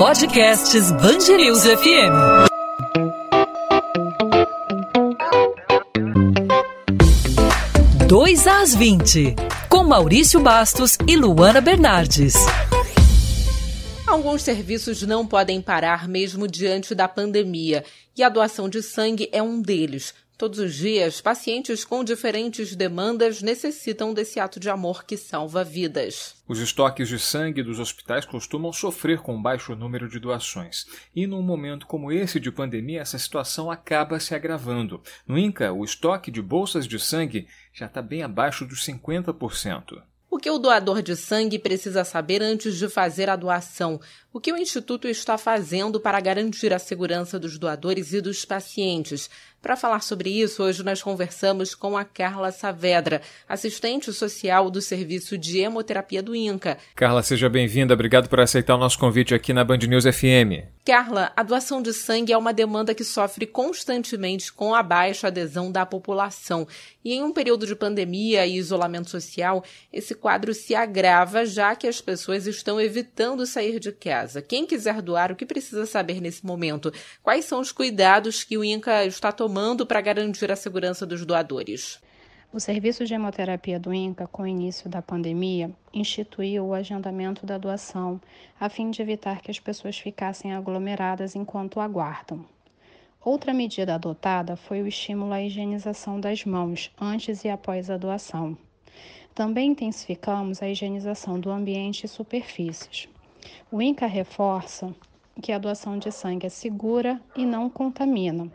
Podcasts Bangerils FM. Dois às 20, com Maurício Bastos e Luana Bernardes. Alguns serviços não podem parar mesmo diante da pandemia, e a doação de sangue é um deles. Todos os dias, pacientes com diferentes demandas necessitam desse ato de amor que salva vidas. Os estoques de sangue dos hospitais costumam sofrer com um baixo número de doações. E num momento como esse de pandemia, essa situação acaba se agravando. No INCA, o estoque de bolsas de sangue já está bem abaixo dos 50%. O que o doador de sangue precisa saber antes de fazer a doação? O que o Instituto está fazendo para garantir a segurança dos doadores e dos pacientes? Para falar sobre isso, hoje nós conversamos com a Carla Saavedra, assistente social do Serviço de Hemoterapia do INCA. Carla, seja bem-vinda. Obrigado por aceitar o nosso convite aqui na Band News FM. Carla, a doação de sangue é uma demanda que sofre constantemente com a baixa adesão da população. E em um período de pandemia e isolamento social, esse quadro se agrava, já que as pessoas estão evitando sair de casa. Quem quiser doar, o que precisa saber nesse momento? Quais são os cuidados que o INCA está tomando? Tomando para garantir a segurança dos doadores? O Serviço de Hemoterapia do INCA, com o início da pandemia, instituiu o agendamento da doação, a fim de evitar que as pessoas ficassem aglomeradas enquanto aguardam. Outra medida adotada foi o estímulo à higienização das mãos antes e após a doação. Também intensificamos a higienização do ambiente e superfícies. O INCA reforça que a doação de sangue é segura e não contamina,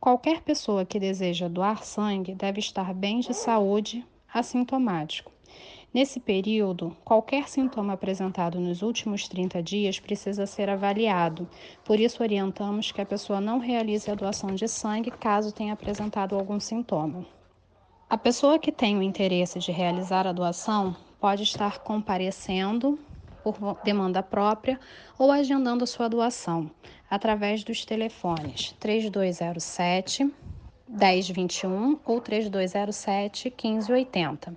Qualquer pessoa que deseja doar sangue deve estar bem de saúde, assintomático. Nesse período, qualquer sintoma apresentado nos últimos 30 dias precisa ser avaliado. Por isso, orientamos que a pessoa não realize a doação de sangue caso tenha apresentado algum sintoma. A pessoa que tem o interesse de realizar a doação pode estar comparecendo por demanda própria ou agendando sua doação através dos telefones 3207 1021 ou 3207 1580.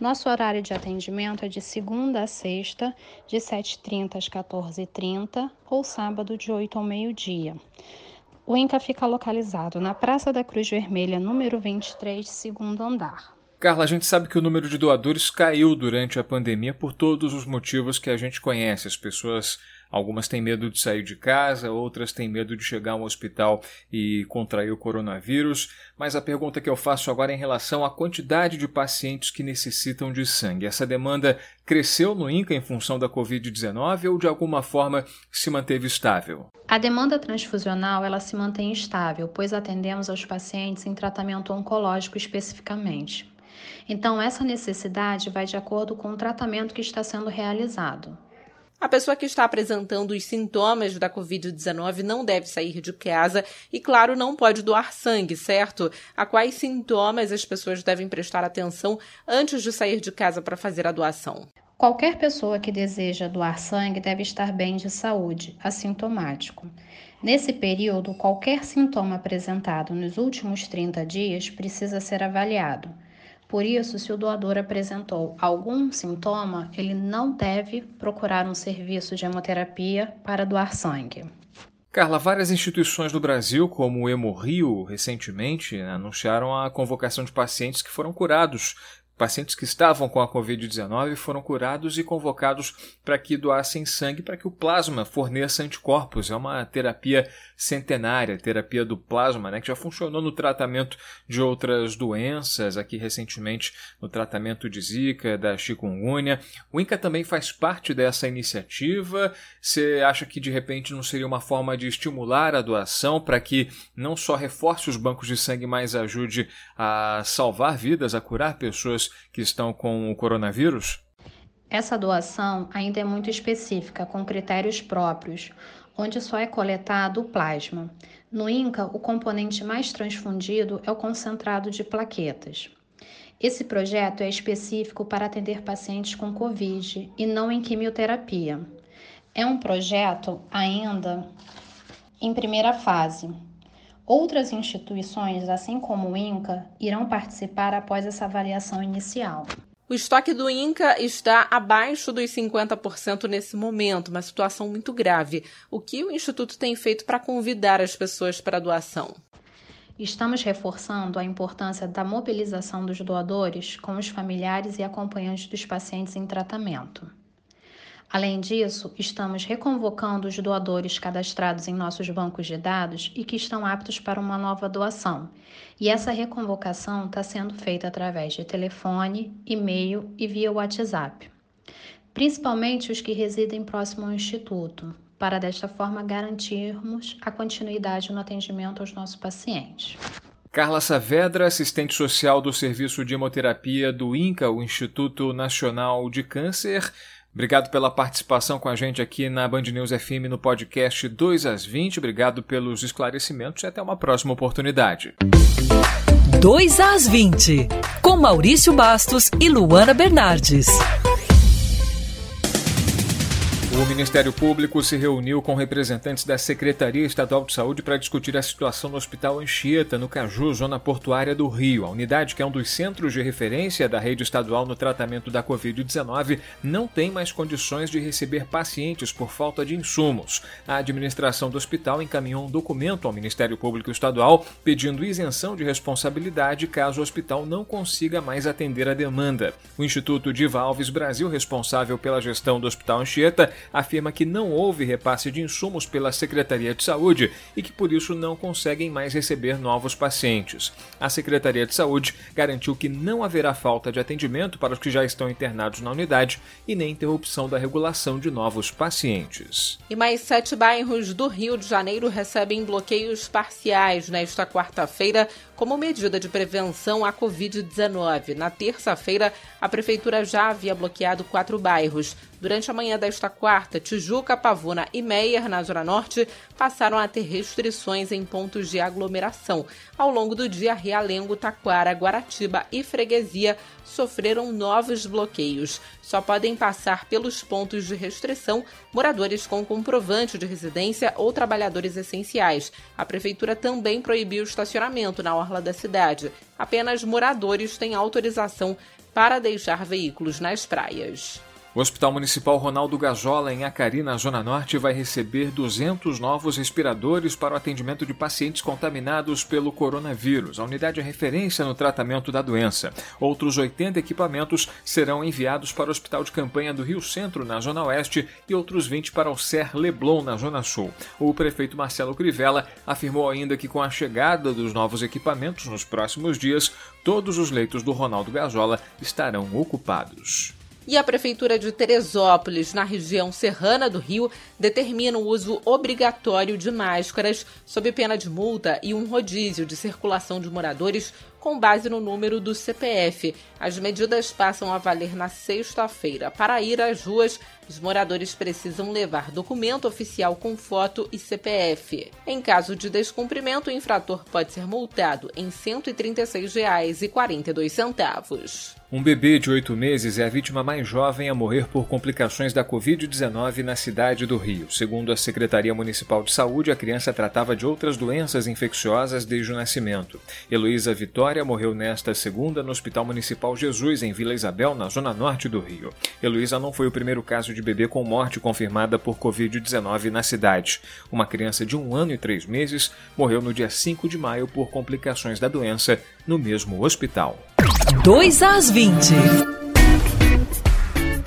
Nosso horário de atendimento é de segunda a sexta, de 7h30 às 14h30 ou sábado de 8 ao meio-dia. O INCA fica localizado na Praça da Cruz Vermelha, número 23, segundo andar. Carla, a gente sabe que o número de doadores caiu durante a pandemia por todos os motivos que a gente conhece. As pessoas, algumas têm medo de sair de casa, outras têm medo de chegar ao hospital e contrair o coronavírus. Mas a pergunta que eu faço agora é em relação à quantidade de pacientes que necessitam de sangue. Essa demanda cresceu no INCA em função da Covid-19 ou de alguma forma se manteve estável? A demanda transfusional ela se mantém estável, pois atendemos aos pacientes em tratamento oncológico especificamente. Então, essa necessidade vai de acordo com o tratamento que está sendo realizado. A pessoa que está apresentando os sintomas da Covid-19 não deve sair de casa e, claro, não pode doar sangue, certo? A quais sintomas as pessoas devem prestar atenção antes de sair de casa para fazer a doação? Qualquer pessoa que deseja doar sangue deve estar bem de saúde, assintomático. Nesse período, qualquer sintoma apresentado nos últimos 30 dias precisa ser avaliado. Por isso, se o doador apresentou algum sintoma, ele não deve procurar um serviço de hemoterapia para doar sangue. Carla, várias instituições do Brasil, como o Hemorrio, recentemente anunciaram a convocação de pacientes que foram curados Pacientes que estavam com a Covid-19 foram curados e convocados para que doassem sangue para que o plasma forneça anticorpos. É uma terapia centenária, terapia do plasma, né, que já funcionou no tratamento de outras doenças, aqui recentemente no tratamento de Zika, da chikungunya. O INCA também faz parte dessa iniciativa. Você acha que de repente não seria uma forma de estimular a doação para que não só reforce os bancos de sangue, mas ajude a salvar vidas, a curar pessoas que estão com o coronavírus? Essa doação ainda é muito específica, com critérios próprios, onde só é coletado o plasma. No INCA, o componente mais transfundido é o concentrado de plaquetas. Esse projeto é específico para atender pacientes com Covid e não em quimioterapia. É um projeto ainda em primeira fase, Outras instituições, assim como o INCA, irão participar após essa avaliação inicial. O estoque do INCA está abaixo dos 50% nesse momento, uma situação muito grave. O que o Instituto tem feito para convidar as pessoas para a doação? Estamos reforçando a importância da mobilização dos doadores com os familiares e acompanhantes dos pacientes em tratamento. Além disso, estamos reconvocando os doadores cadastrados em nossos bancos de dados e que estão aptos para uma nova doação. E essa reconvocação está sendo feita através de telefone, e-mail e via WhatsApp. Principalmente os que residem próximo ao Instituto, para desta forma garantirmos a continuidade no atendimento aos nossos pacientes. Carla Saavedra, assistente social do Serviço de Hemoterapia do INCA, o Instituto Nacional de Câncer. Obrigado pela participação com a gente aqui na Band News FM no podcast 2 às 20. Obrigado pelos esclarecimentos e até uma próxima oportunidade. 2 às 20, com Maurício Bastos e Luana Bernardes. O Ministério Público se reuniu com representantes da Secretaria Estadual de Saúde para discutir a situação no Hospital Anchieta, no Caju, zona portuária do Rio. A unidade, que é um dos centros de referência da rede estadual no tratamento da Covid-19, não tem mais condições de receber pacientes por falta de insumos. A administração do hospital encaminhou um documento ao Ministério Público Estadual pedindo isenção de responsabilidade caso o hospital não consiga mais atender a demanda. O Instituto Diva Alves Brasil, responsável pela gestão do Hospital Anchieta, afirma que não houve repasse de insumos pela Secretaria de Saúde e que por isso não conseguem mais receber novos pacientes. A Secretaria de Saúde garantiu que não haverá falta de atendimento para os que já estão internados na unidade e nem interrupção da regulação de novos pacientes. E mais sete bairros do Rio de Janeiro recebem bloqueios parciais nesta quarta-feira como medida de prevenção à Covid-19. Na terça-feira, a Prefeitura já havia bloqueado quatro bairros. Durante a manhã desta quarta, Tijuca, Pavuna e Meier, na Zona Norte, passaram a ter restrições em pontos de aglomeração. Ao longo do dia, Realengo, Taquara, Guaratiba e Freguesia sofreram novos bloqueios. Só podem passar pelos pontos de restrição moradores com comprovante de residência ou trabalhadores essenciais. A Prefeitura também proibiu o estacionamento na orla da cidade. Apenas moradores têm autorização para deixar veículos nas praias. O Hospital Municipal Ronaldo Gazola, em Acari, na Zona Norte, vai receber 200 novos respiradores para o atendimento de pacientes contaminados pelo coronavírus. A unidade é referência no tratamento da doença. Outros 80 equipamentos serão enviados para o Hospital de Campanha do Rio Centro, na Zona Oeste, e outros 20 para o Ser Leblon, na Zona Sul. O prefeito Marcelo Crivella afirmou ainda que, com a chegada dos novos equipamentos nos próximos dias, todos os leitos do Ronaldo Gazola estarão ocupados. E a Prefeitura de Teresópolis, na região serrana do Rio, determina o uso obrigatório de máscaras, sob pena de multa e um rodízio de circulação de moradores com base no número do CPF. As medidas passam a valer na sexta-feira. Para ir às ruas, os moradores precisam levar documento oficial com foto e CPF. Em caso de descumprimento, o infrator pode ser multado em R$ 136,42. Um bebê de oito meses é a vítima mais jovem a morrer por complicações da Covid-19 na cidade do Rio. Segundo a Secretaria Municipal de Saúde, a criança tratava de outras doenças infecciosas desde o nascimento. Heloísa Vitória morreu nesta segunda no Hospital Municipal Jesus, em Vila Isabel, na zona norte do Rio. Heloísa não foi o primeiro caso de bebê com morte confirmada por Covid-19 na cidade. Uma criança de um ano e três meses morreu no dia 5 de maio por complicações da doença no mesmo hospital. 2 às 20.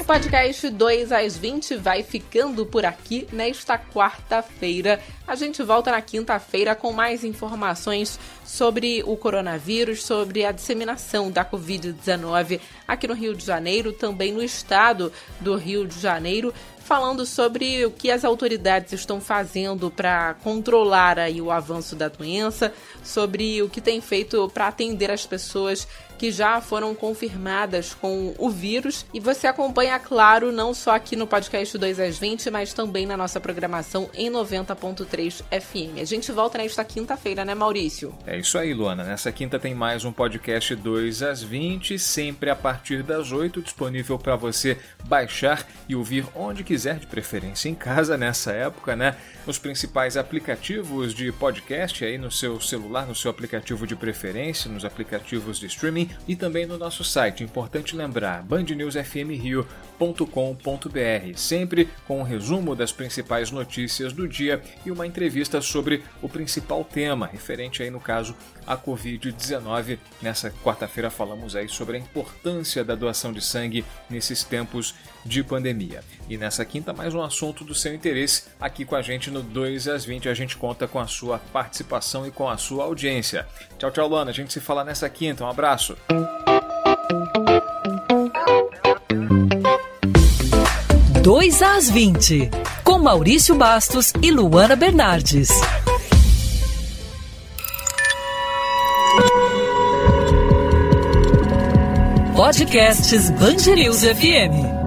Podcast 2 às 20 vai ficando por aqui nesta quarta-feira. A gente volta na quinta-feira com mais informações sobre o coronavírus, sobre a disseminação da Covid-19 aqui no Rio de Janeiro, também no estado do Rio de Janeiro falando sobre o que as autoridades estão fazendo para controlar aí o avanço da doença, sobre o que tem feito para atender as pessoas que já foram confirmadas com o vírus. E você acompanha, claro, não só aqui no podcast 2 às 20, mas também na nossa programação em 90.3 FM. A gente volta nesta quinta-feira, né, Maurício? É isso aí, Luana. Nessa quinta tem mais um podcast 2 às 20, sempre a partir das 8, disponível para você baixar e ouvir onde quiser, de preferência em casa nessa época, né? Nos principais aplicativos de podcast aí no seu celular, no seu aplicativo de preferência, nos aplicativos de streaming e também no nosso site. Importante lembrar, bandnewsfmrio.com.br, sempre com um resumo das principais notícias do dia e uma entrevista sobre o principal tema, referente aí no caso à Covid-19. Nessa quarta-feira falamos aí sobre a importância da doação de sangue nesses tempos de pandemia. E nessa quinta, mais um assunto do seu interesse aqui com a gente no 2 às 20. A gente conta com a sua participação e com a sua audiência. Tchau, tchau, Luana. A gente se fala nessa quinta. Um abraço. Dois às 20, com Maurício Bastos e Luana Bernardes. Podcasts Bangerils FM.